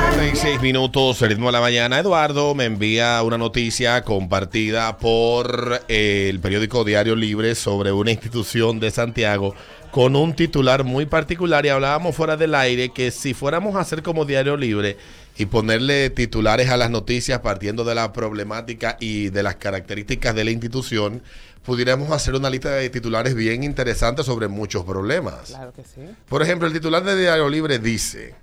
36 minutos, el ritmo de la mañana. Eduardo me envía una noticia compartida por eh, el periódico Diario Libre sobre una institución de Santiago con un titular muy particular y hablábamos fuera del aire que si fuéramos a hacer como Diario Libre y ponerle titulares a las noticias partiendo de la problemática y de las características de la institución, pudiéramos hacer una lista de titulares bien interesantes sobre muchos problemas. Claro que sí. Por ejemplo, el titular de Diario Libre dice,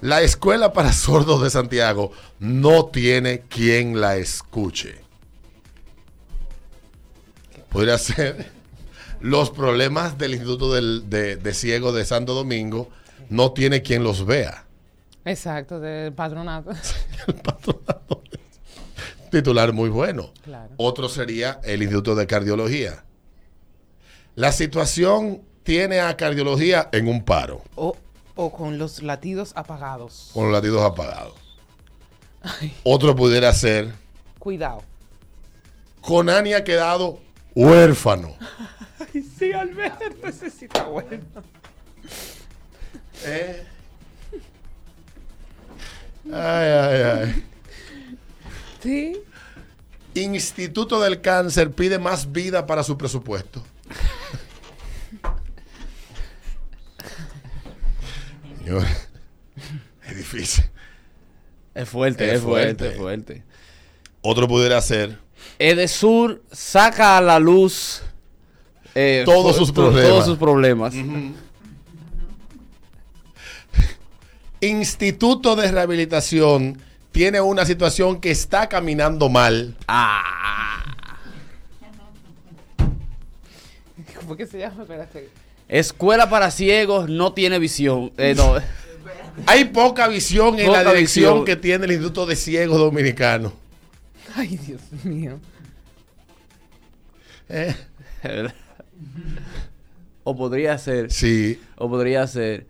la escuela para sordos de Santiago no tiene quien la escuche. Podría ser los problemas del Instituto del- de, de Ciego de Santo Domingo no tiene quien los vea. Exacto, del patronato. Titular muy bueno. Claro. Otro sería el Instituto de Cardiología. La situación tiene a cardiología en un paro, O, o con los latidos apagados. con los latidos apagados. Otro pudiera ser, Cuidado. Conani ha quedado huérfano. Sí, Alberto, está bueno. Eh. Ay, ay, ay. Sí. Instituto del Cáncer pide más vida para su presupuesto. Señor, es difícil. Es fuerte, Es es, fuerte, fuerte. es fuerte. Otro pudiera ser Edesur saca a la luz eh, Todos sus problemas. Todos sus problemas. Instituto de Rehabilitación tiene una situación que está caminando mal. Ah. ¿Cómo que se llama? Espérate. Escuela para ciegos no tiene visión. Eh, no. Hay poca visión en Poca la dirección visión. que tiene el Instituto de Ciegos Dominicano. Ay, Dios mío. Eh, o podría ser. Sí. O podría ser.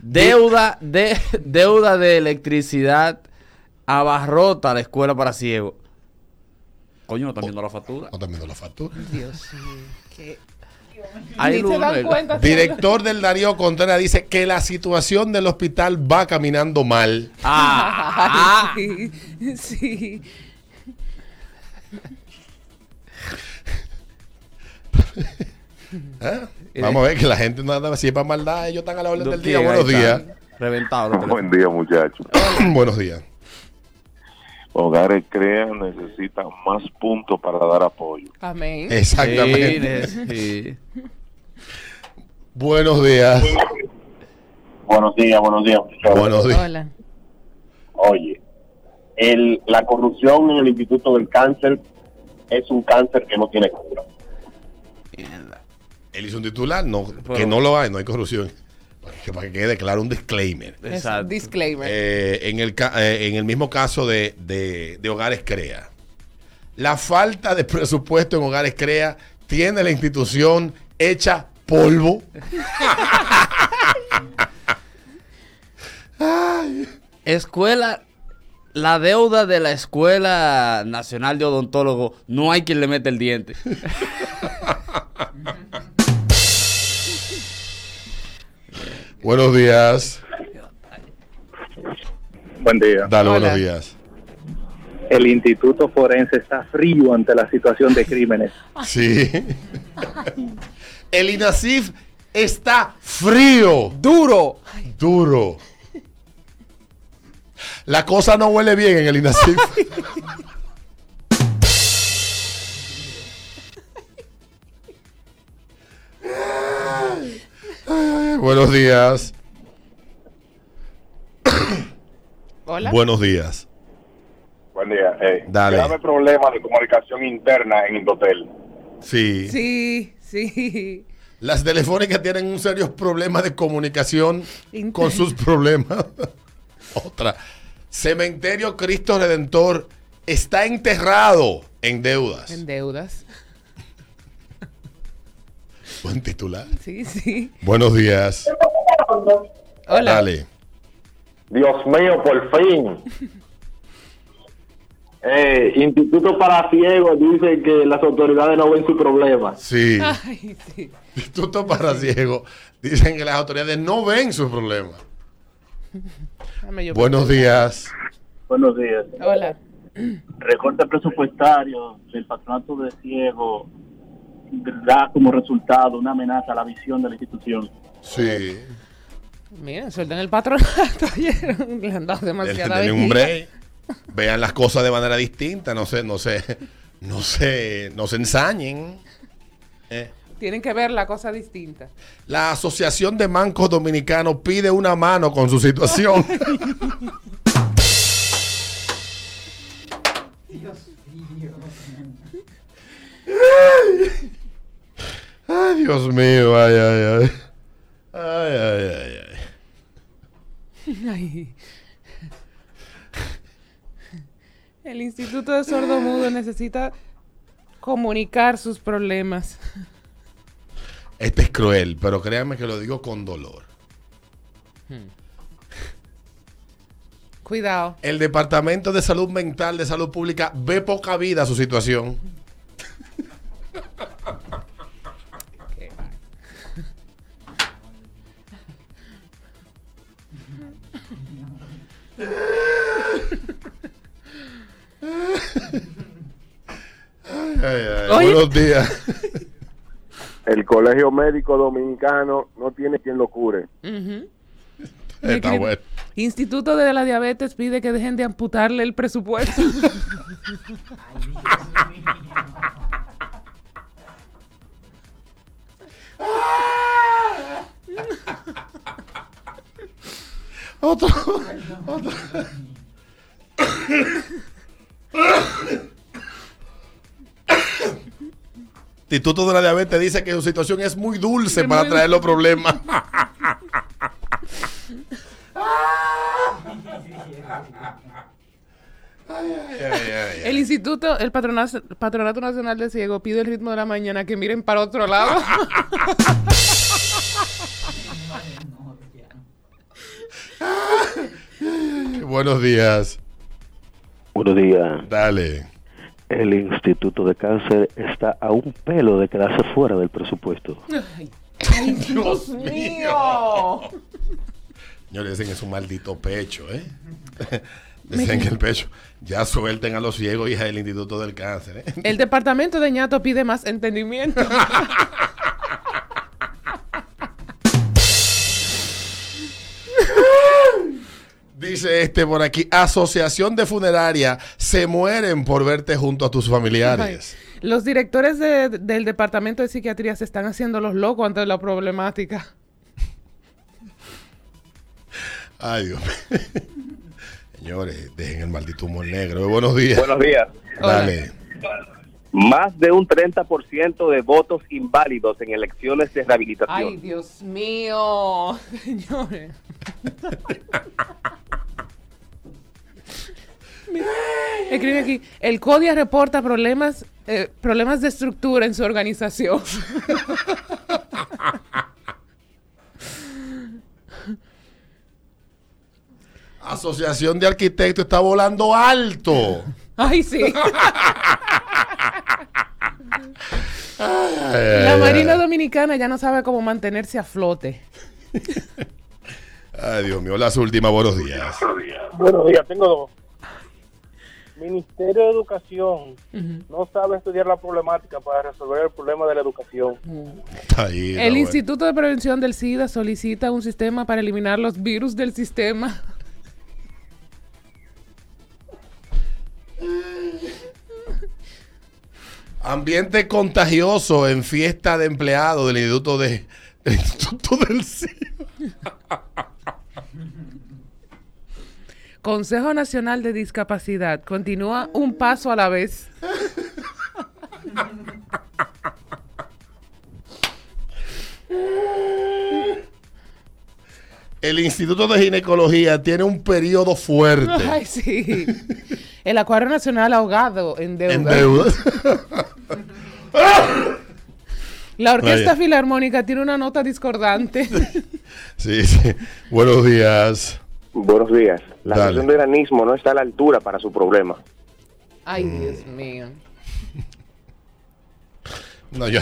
Deuda de, deuda de electricidad abarrota la escuela para ciegos. Coño, no están viendo la factura. No están viendo la factura. Dios mío. ¿Qué? Hay Ni luz, se dan ¿verdad? cuenta. Director del Darío Contreras dice que la situación del hospital va caminando mal. Ah, Ay, sí. Sí. ¿Eh? Vamos a ver que la gente no anda si es para maldad, ellos están a la orden del día. Buenos días. Reventado. Buen día, muchachos. Buenos días. Hogares Crean necesitan más puntos para dar apoyo. Amén. Exactamente. Sí, sí. Buenos días. Buenos días, buenos días, muchachos. Buenos días. Hola. Oye, el, la corrupción en el Instituto del Cáncer es un cáncer que no tiene cura. Mierda. Él hizo un titular, no, Pero- que no lo hay, no hay corrupción. Para que, para que quede claro un disclaimer. Exacto. disclaimer. Eh, en, el, eh, en el mismo caso de, de- de Hogares Crea, la falta de presupuesto en Hogares Crea tiene la institución hecha polvo. Escuela, la deuda de la Escuela Nacional de Odontólogos, no hay quien le mete el diente. Buenos días. Buen día. Dale, Hola. buenos días. El Instituto Forense está frío ante la situación de crímenes. Sí. El INASIF está frío, Duro. duro. La cosa no huele bien en el INASIF. Buenos días. Hola. Buenos días. Buen día. Eh, Dale. Grave problema de comunicación interna en Indotel. Sí. Sí, sí. Las telefónicas tienen un serio problema de comunicación con sus problemas. Otra. Cementerio Cristo Redentor está enterrado en deudas. En deudas. Buen titular. Sí, sí. Buenos días. Hola. Dale. Dios mío, por fin. Eh, Instituto para Ciegos dice que las autoridades no ven su problema. Sí. Ay, sí. Instituto para Ciegos. Dicen que las autoridades no ven. Dame yo Buenos días. Buenos días. Hola. Recorte presupuestario del patronato de ciego da como resultado una amenaza a la visión de la institución. Sí. Miren, suelten el patronato ayer. Le han dado demasiada un break. Vean las cosas de manera distinta. No se, no se, no se, no se ensañen. Eh. Tienen que ver la cosa distinta. La Asociación de Mancos Dominicanos pide una mano con su situación. Ay, Dios mío, ay, ay, ay. Ay, ay, ay, ay. Ay. El Instituto de Sordomudo necesita comunicar sus problemas. Este es cruel, pero créanme que lo digo con dolor. Cuidado. El Departamento de Salud Mental de Salud Pública ve poca vida a su situación. Ay, ay. Buenos días. El Colegio Médico Dominicano no tiene quien lo cure. Ujú. Está Escribe- bueno. Instituto de la Diabetes pide que dejen de amputarle el presupuesto. Otro. otro. Instituto de la Diabetes dice que su situación es muy dulce Es para muy traer los problemas. Ay, ay, ay, ay, ay. El Instituto, el Patronato, Patronato Nacional de Ciego pide el ritmo de la mañana que miren para otro lado. Buenos días. Buenos días. Dale. El Instituto de Cáncer está a un pelo de quedarse fuera del presupuesto. ¡Ay, Dios mío! Señores, dicen que es un maldito pecho, ¿eh? Dicen que el pecho. Ya suelten a los ciegos, hija del Instituto del Cáncer, ¿eh? El departamento de ñato pide más entendimiento. Dice este por aquí, Asociación de Funeraria, se mueren por verte junto a tus familiares. Los directores de- del departamento de psiquiatría se están haciendo los locos ante la problemática. Ay, Dios mío. Señores, dejen el maldito humor negro. Buenos días. Buenos días. Dale. Más de un 30% de votos inválidos en elecciones de rehabilitación. Ay, Dios mío, señores. Mira, Escribe aquí, el CODIA reporta problemas, eh, problemas de estructura en su organización. Asociación de Arquitectos está volando alto. Ay, sí. La Marina. Dominicana ya no sabe cómo mantenerse a flote. Ay, Dios mío, las últimas, buenos días. Buenos días, tengo dos. Ministerio de Educación no sabe estudiar la problemática para resolver el problema de la educación. Está ahí, está El bueno. Instituto de Prevención del SIDA solicita un sistema para eliminar los virus del sistema. Ambiente contagioso en fiesta de empleados del Instituto de del Instituto del SIDA. Consejo Nacional de Discapacidad continúa un paso a la vez. el Instituto de Ginecología tiene un periodo fuerte. Ay, sí. El Acuario Nacional ahogado en deuda. En deuda. La Orquesta Vaya. Filarmónica tiene una nota discordante. sí, sí. Buenos días. Buenos días. La Dale. situación de granismo no está a la altura para su problema. Ay, Dios mío. No, yo,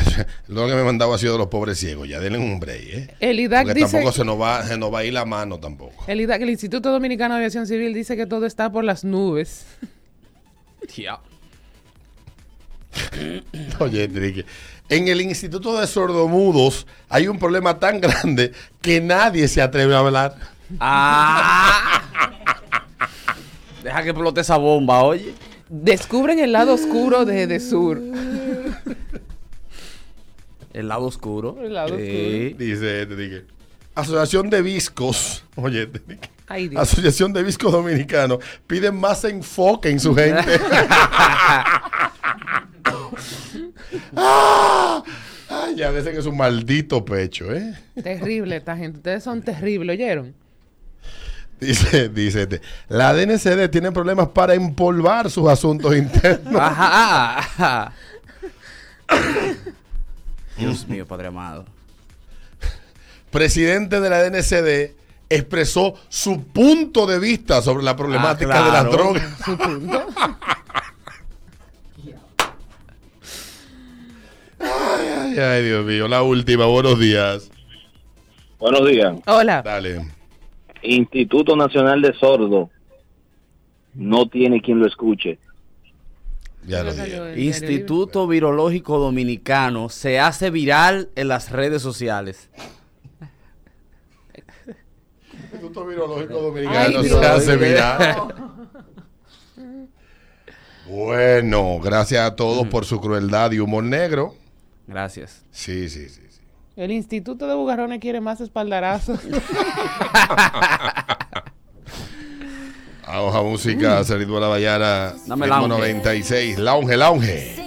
lo que me mandaba ha sido de los pobres ciegos. Ya denle un break, ¿eh? El IDAC Porque dice, tampoco se nos, va, se nos va a ir la mano tampoco. el IDAC, el Instituto Dominicano de Aviación Civil dice que todo está por las nubes. Ya. Oye, Enrique, en el Instituto de Sordomudos hay un problema tan grande que nadie se atreve a hablar. Ah. Deja que explote esa bomba, oye. Descubren el lado oscuro de, de Sur. El lado oscuro. El lado Sí. Dice Enrique. Asociación de Viscos. Oye, Enrique. Ay, Dios. Asociación de Viscos Dominicanos piden más enfoque en su gente. Ah, Ay, ya dicen que es un maldito pecho, ¿eh? Terrible esta gente. Ustedes son terribles, ¿oyeron? Dice, dice este, la DNCD tiene problemas para empolvar sus asuntos internos. Ajá, ajá. Dios mío, Padre amado. Presidente de la DNCD expresó su punto de vista sobre la problemática Ah, de las drogas. Su punto. Ay, ay, Dios mío, la última, buenos días. Buenos días. Hola. Dale. Instituto Nacional de Sordo no tiene quien lo escuche. Ya lo dije. Instituto Virológico Dominicano se hace viral en las redes sociales. Instituto Virológico Ay, Dominicano Dios. se hace viral. Bueno, gracias a todos por su crueldad y humor negro. Gracias. Sí, sí, sí. El Instituto de Bugarrones quiere más espaldarazos. A música, se ritmo la Bayara, Dame ritmo lounge. 96, lounge, lounge.